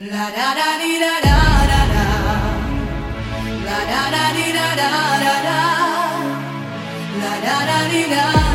La da da di da da da da. La da da di da da da da. La da da di da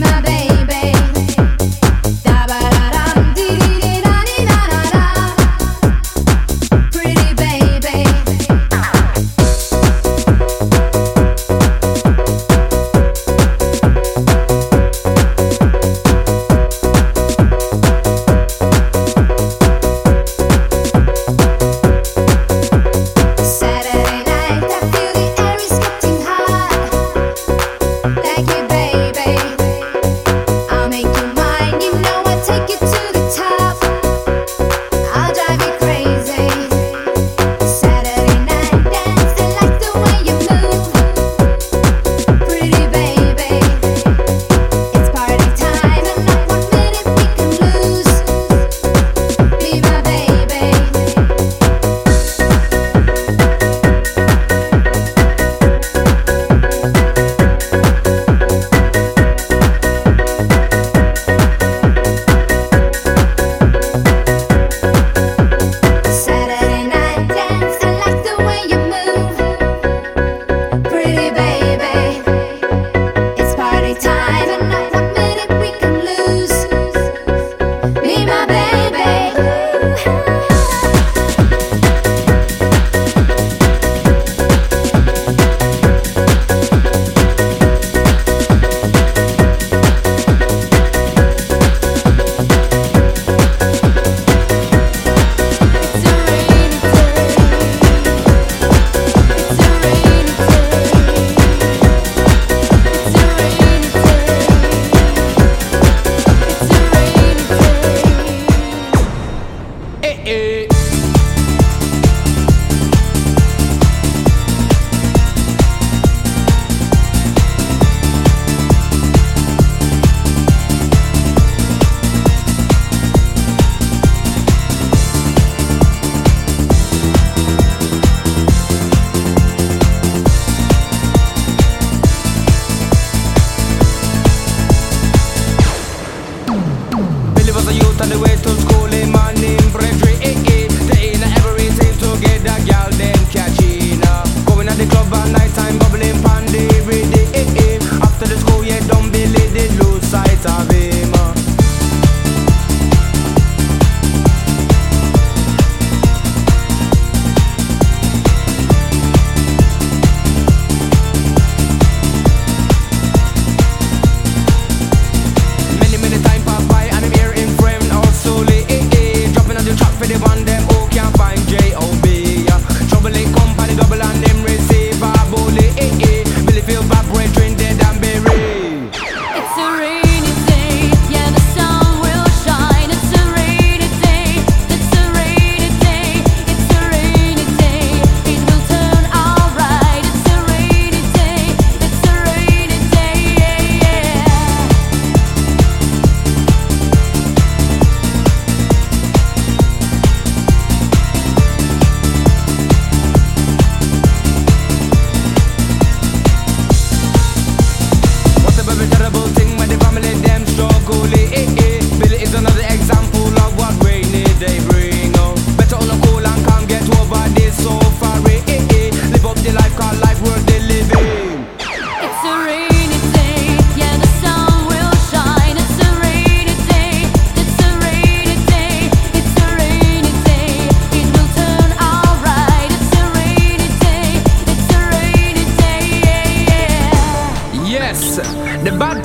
my baby.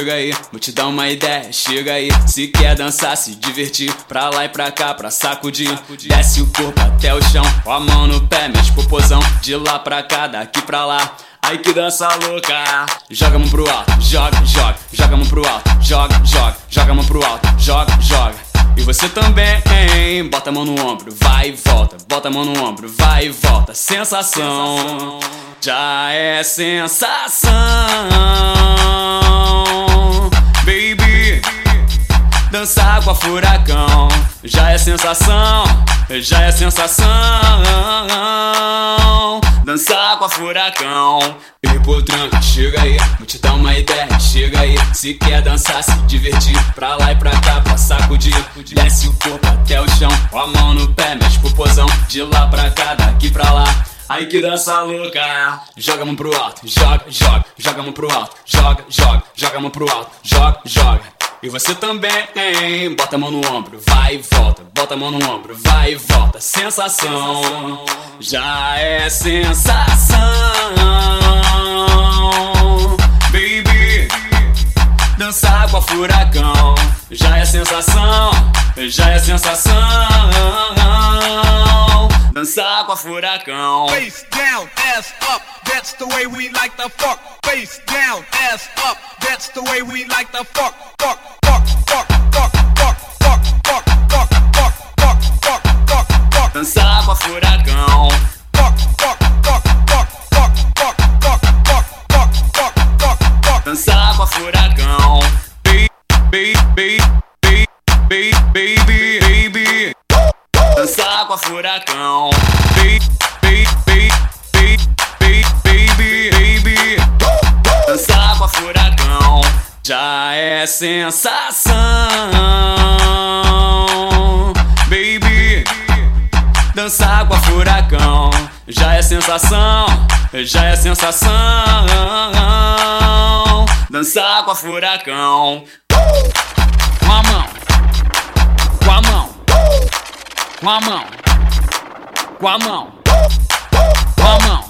Chega aí, vou te dar uma ideia, chega aí. Se quer dançar, se divertir, pra lá e pra cá, pra sacudir. Desce o corpo até o chão, com a mão no pé, mexe popozão. De lá pra cá, daqui pra lá. Aí que dança louca. Joga a mão pro alto, joga, joga, joga a mão pro alto, joga, joga, joga a mão pro alto, joga, joga. E você também, hein? Bota a mão no ombro, vai e volta. Bota a mão no ombro, vai e volta. Sensação, já é sensação. Baby, Dançar com a furacão já é sensação, já é sensação. Dançar com a furacão tranco, chega aí, vou te dar uma ideia, chega aí. Se quer dançar, se divertir, pra lá e pra cá, pra sacudir. Desce o corpo até o chão, com a mão no pé, mexe pro pozão. De lá pra cá, daqui pra lá. Aí que dança louca, joga a mão pro alto, joga, joga, joga a mão pro alto, joga, joga, joga a mão pro alto, joga, joga. E você também? Bota a mão no ombro, vai e volta. Bota a mão no ombro, vai e volta. Sensação, já é sensação. Baby, dançar com furacão. Já é sensação, já é sensação. Dançar com a furacão. Face down, ass up, that's the way we like the fuck. Face down, ass up, that's the way we like the fuck. Fuck, fuck, fuck, fuck, fuck, fuck, fuck, fuck, fuck, fuck, fuck, fuck, fuck. Dançar com a furacão. Sensação. Baby, dançar com a furacão. Já é sensação, já é sensação. Dançar com a furacão. Com a mão, com a mão, com a mão, com a mão, com a mão,